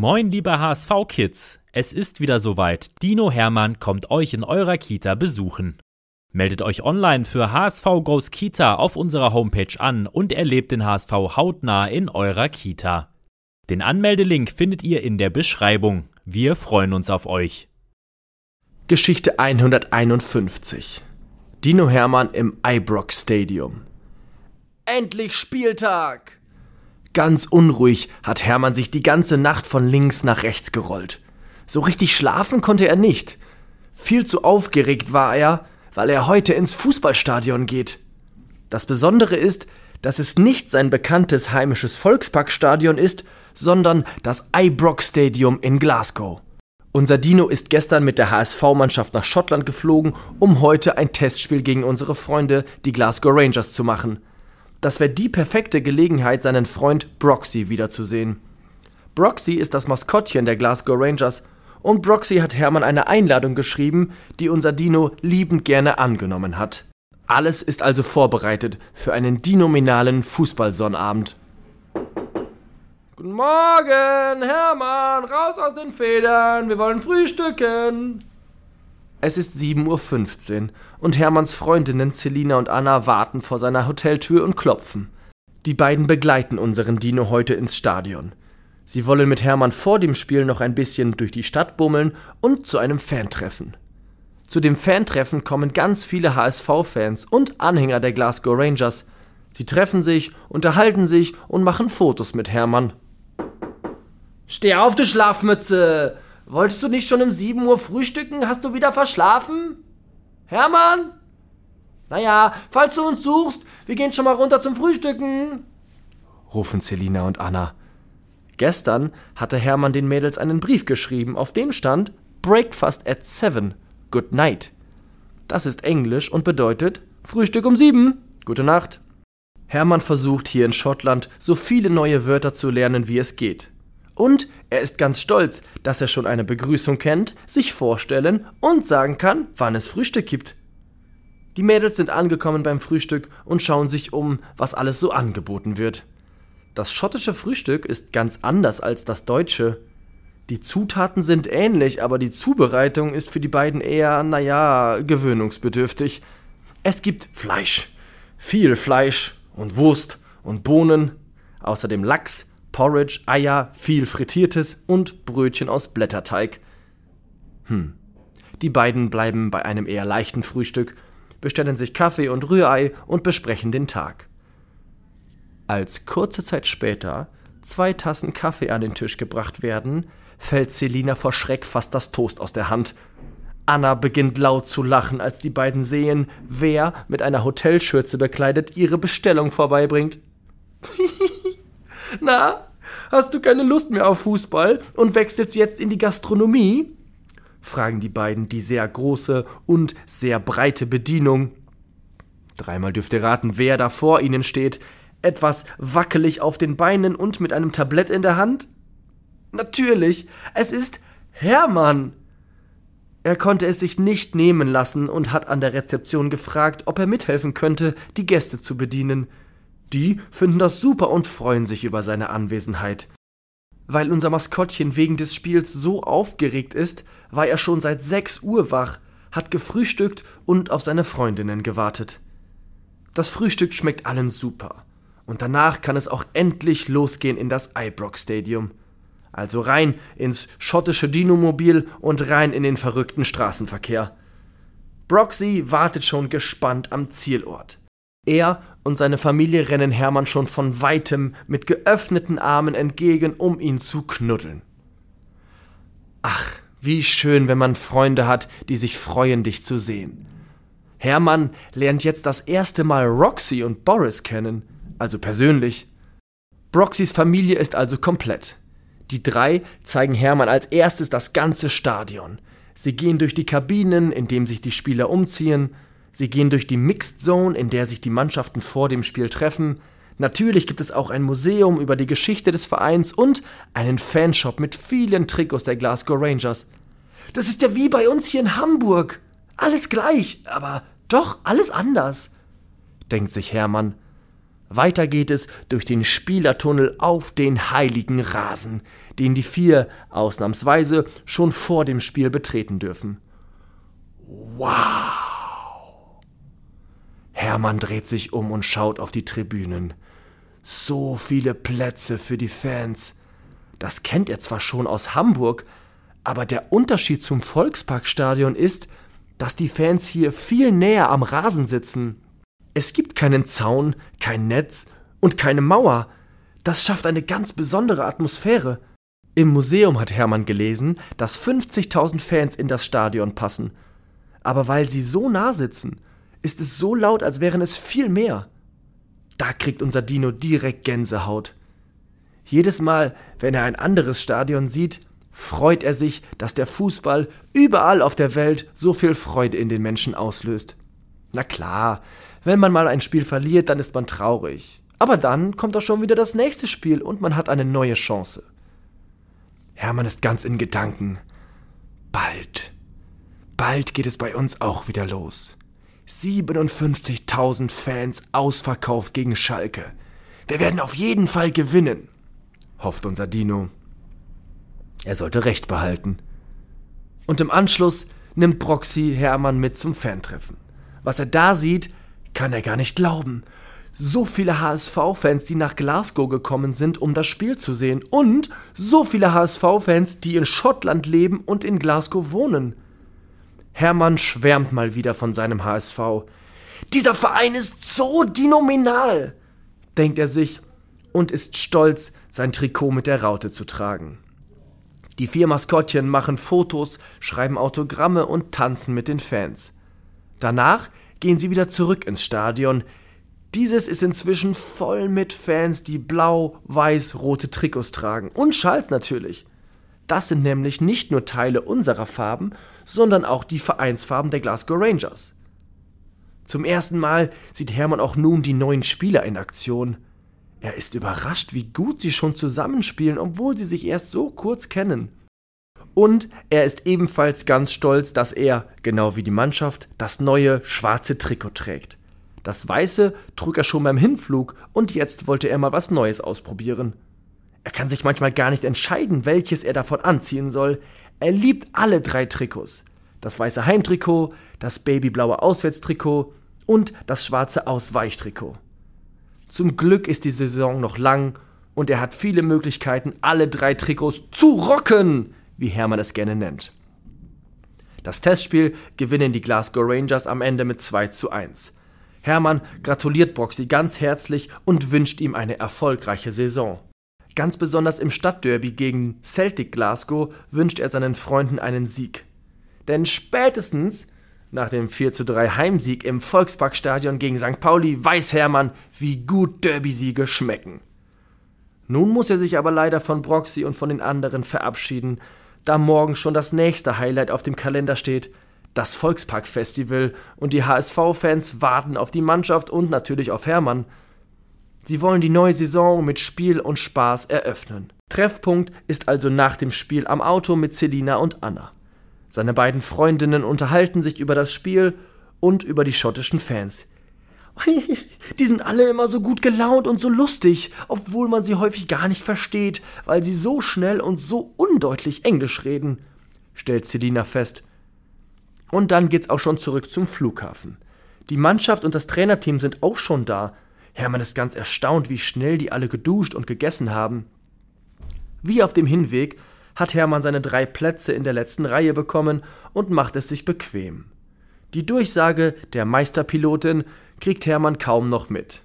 Moin, liebe HSV-Kids! Es ist wieder soweit. Dino Hermann kommt euch in eurer Kita besuchen. Meldet euch online für HSV Goes Kita auf unserer Homepage an und erlebt den HSV hautnah in eurer Kita. Den Anmeldelink findet ihr in der Beschreibung. Wir freuen uns auf euch. Geschichte 151 Dino Hermann im Ibrox Stadium. Endlich Spieltag! Ganz unruhig hat Hermann sich die ganze Nacht von links nach rechts gerollt. So richtig schlafen konnte er nicht. Viel zu aufgeregt war er, weil er heute ins Fußballstadion geht. Das Besondere ist, dass es nicht sein bekanntes heimisches Volksparkstadion ist, sondern das Ibrox Stadium in Glasgow. Unser Dino ist gestern mit der HSV-Mannschaft nach Schottland geflogen, um heute ein Testspiel gegen unsere Freunde, die Glasgow Rangers, zu machen. Das wäre die perfekte Gelegenheit, seinen Freund Broxy wiederzusehen. Broxy ist das Maskottchen der Glasgow Rangers und Broxy hat Hermann eine Einladung geschrieben, die unser Dino liebend gerne angenommen hat. Alles ist also vorbereitet für einen dinominalen Fußballsonnabend. Guten Morgen, Hermann, raus aus den Federn, wir wollen frühstücken. Es ist 7.15 Uhr und Hermanns Freundinnen Celina und Anna warten vor seiner Hoteltür und klopfen. Die beiden begleiten unseren Dino heute ins Stadion. Sie wollen mit Hermann vor dem Spiel noch ein bisschen durch die Stadt bummeln und zu einem Fantreffen. Zu dem Fantreffen kommen ganz viele HSV-Fans und Anhänger der Glasgow Rangers. Sie treffen sich, unterhalten sich und machen Fotos mit Hermann. Steh auf, du Schlafmütze! Wolltest du nicht schon um 7 Uhr frühstücken? Hast du wieder verschlafen? Hermann? Naja, falls du uns suchst, wir gehen schon mal runter zum Frühstücken, rufen Selina und Anna. Gestern hatte Hermann den Mädels einen Brief geschrieben, auf dem stand Breakfast at seven, good night. Das ist Englisch und bedeutet Frühstück um sieben, gute Nacht. Hermann versucht hier in Schottland so viele neue Wörter zu lernen, wie es geht. Und er ist ganz stolz, dass er schon eine Begrüßung kennt, sich vorstellen und sagen kann, wann es Frühstück gibt. Die Mädels sind angekommen beim Frühstück und schauen sich um, was alles so angeboten wird. Das schottische Frühstück ist ganz anders als das deutsche. Die Zutaten sind ähnlich, aber die Zubereitung ist für die beiden eher, naja, gewöhnungsbedürftig. Es gibt Fleisch. Viel Fleisch und Wurst und Bohnen. Außerdem Lachs, Porridge, Eier, viel Frittiertes und Brötchen aus Blätterteig. Hm. Die beiden bleiben bei einem eher leichten Frühstück, bestellen sich Kaffee und Rührei und besprechen den Tag als kurze Zeit später zwei Tassen Kaffee an den Tisch gebracht werden, fällt Selina vor Schreck fast das Toast aus der Hand. Anna beginnt laut zu lachen, als die beiden sehen, wer mit einer Hotelschürze bekleidet ihre Bestellung vorbeibringt. Na, hast du keine Lust mehr auf Fußball und wechselst jetzt in die Gastronomie? fragen die beiden die sehr große und sehr breite Bedienung. Dreimal dürft ihr raten, wer da vor ihnen steht etwas wackelig auf den Beinen und mit einem Tablett in der Hand? Natürlich, es ist Hermann. Er konnte es sich nicht nehmen lassen und hat an der Rezeption gefragt, ob er mithelfen könnte, die Gäste zu bedienen. Die finden das super und freuen sich über seine Anwesenheit. Weil unser Maskottchen wegen des Spiels so aufgeregt ist, war er schon seit sechs Uhr wach, hat gefrühstückt und auf seine Freundinnen gewartet. Das Frühstück schmeckt allen super. Und danach kann es auch endlich losgehen in das Ibrox Stadium. Also rein ins schottische Dinomobil und rein in den verrückten Straßenverkehr. Broxy wartet schon gespannt am Zielort. Er und seine Familie rennen Hermann schon von weitem mit geöffneten Armen entgegen, um ihn zu knuddeln. Ach, wie schön, wenn man Freunde hat, die sich freuen, dich zu sehen. Hermann lernt jetzt das erste Mal Roxy und Boris kennen also persönlich. Broxys Familie ist also komplett. Die drei zeigen Hermann als erstes das ganze Stadion. Sie gehen durch die Kabinen, in denen sich die Spieler umziehen. Sie gehen durch die Mixed Zone, in der sich die Mannschaften vor dem Spiel treffen. Natürlich gibt es auch ein Museum über die Geschichte des Vereins und einen Fanshop mit vielen Trikots der Glasgow Rangers. Das ist ja wie bei uns hier in Hamburg. Alles gleich, aber doch alles anders, denkt sich Hermann. Weiter geht es durch den Spielertunnel auf den heiligen Rasen, den die vier ausnahmsweise schon vor dem Spiel betreten dürfen. Wow! Hermann dreht sich um und schaut auf die Tribünen. So viele Plätze für die Fans. Das kennt er zwar schon aus Hamburg, aber der Unterschied zum Volksparkstadion ist, dass die Fans hier viel näher am Rasen sitzen. Es gibt keinen Zaun, kein Netz und keine Mauer. Das schafft eine ganz besondere Atmosphäre. Im Museum hat Hermann gelesen, dass 50.000 Fans in das Stadion passen. Aber weil sie so nah sitzen, ist es so laut, als wären es viel mehr. Da kriegt unser Dino direkt Gänsehaut. Jedes Mal, wenn er ein anderes Stadion sieht, freut er sich, dass der Fußball überall auf der Welt so viel Freude in den Menschen auslöst. Na klar, wenn man mal ein Spiel verliert, dann ist man traurig. Aber dann kommt auch schon wieder das nächste Spiel und man hat eine neue Chance. Hermann ist ganz in Gedanken. Bald, bald geht es bei uns auch wieder los. 57.000 Fans ausverkauft gegen Schalke. Wir werden auf jeden Fall gewinnen, hofft unser Dino. Er sollte Recht behalten. Und im Anschluss nimmt Broxy Hermann mit zum Fantreffen. Was er da sieht, kann er gar nicht glauben. So viele HSV-Fans, die nach Glasgow gekommen sind, um das Spiel zu sehen. Und so viele HSV-Fans, die in Schottland leben und in Glasgow wohnen. Hermann schwärmt mal wieder von seinem HSV. Dieser Verein ist so dinominal, denkt er sich und ist stolz, sein Trikot mit der Raute zu tragen. Die vier Maskottchen machen Fotos, schreiben Autogramme und tanzen mit den Fans. Danach gehen sie wieder zurück ins Stadion. Dieses ist inzwischen voll mit Fans, die blau, weiß, rote Trikots tragen. Und Schals natürlich. Das sind nämlich nicht nur Teile unserer Farben, sondern auch die Vereinsfarben der Glasgow Rangers. Zum ersten Mal sieht Hermann auch nun die neuen Spieler in Aktion. Er ist überrascht, wie gut sie schon zusammenspielen, obwohl sie sich erst so kurz kennen. Und er ist ebenfalls ganz stolz, dass er, genau wie die Mannschaft, das neue schwarze Trikot trägt. Das weiße trug er schon beim Hinflug und jetzt wollte er mal was Neues ausprobieren. Er kann sich manchmal gar nicht entscheiden, welches er davon anziehen soll. Er liebt alle drei Trikots. Das weiße Heimtrikot, das babyblaue Auswärtstrikot und das schwarze Ausweichtrikot. Zum Glück ist die Saison noch lang und er hat viele Möglichkeiten, alle drei Trikots zu rocken, wie Hermann es gerne nennt. Das Testspiel gewinnen die Glasgow Rangers am Ende mit 2 zu 1. Hermann gratuliert Broxy ganz herzlich und wünscht ihm eine erfolgreiche Saison. Ganz besonders im Stadtderby gegen Celtic Glasgow wünscht er seinen Freunden einen Sieg. Denn spätestens nach dem 4 zu 3 Heimsieg im Volksparkstadion gegen St. Pauli weiß Hermann, wie gut Derby-Siege schmecken. Nun muss er sich aber leider von Broxy und von den anderen verabschieden, da morgen schon das nächste Highlight auf dem Kalender steht, das Volksparkfestival und die HSV-Fans warten auf die Mannschaft und natürlich auf Hermann. Sie wollen die neue Saison mit Spiel und Spaß eröffnen. Treffpunkt ist also nach dem Spiel am Auto mit Selina und Anna. Seine beiden Freundinnen unterhalten sich über das Spiel und über die schottischen Fans. Die sind alle immer so gut gelaunt und so lustig, obwohl man sie häufig gar nicht versteht, weil sie so schnell und so undeutlich Englisch reden, stellt Selina fest. Und dann geht's auch schon zurück zum Flughafen. Die Mannschaft und das Trainerteam sind auch schon da. Hermann ist ganz erstaunt, wie schnell die alle geduscht und gegessen haben. Wie auf dem Hinweg hat Hermann seine drei Plätze in der letzten Reihe bekommen und macht es sich bequem. Die Durchsage der Meisterpilotin kriegt Hermann kaum noch mit.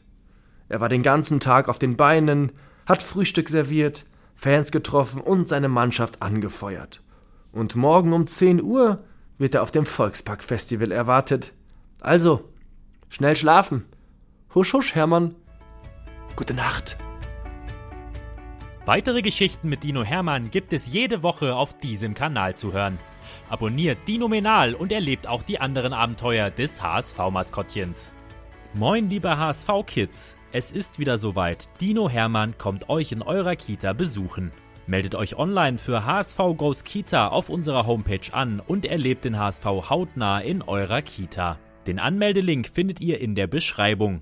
Er war den ganzen Tag auf den Beinen, hat Frühstück serviert, Fans getroffen und seine Mannschaft angefeuert. Und morgen um 10 Uhr wird er auf dem Volksparkfestival erwartet. Also, schnell schlafen. Husch, husch, Hermann. Gute Nacht. Weitere Geschichten mit Dino Hermann gibt es jede Woche auf diesem Kanal zu hören. Abonniert Dinomenal und erlebt auch die anderen Abenteuer des HSV-Maskottchens. Moin, liebe HSV-Kids! Es ist wieder soweit. Dino Hermann kommt euch in eurer Kita besuchen. Meldet euch online für HSV Goes Kita auf unserer Homepage an und erlebt den HSV hautnah in eurer Kita. Den Anmeldelink findet ihr in der Beschreibung.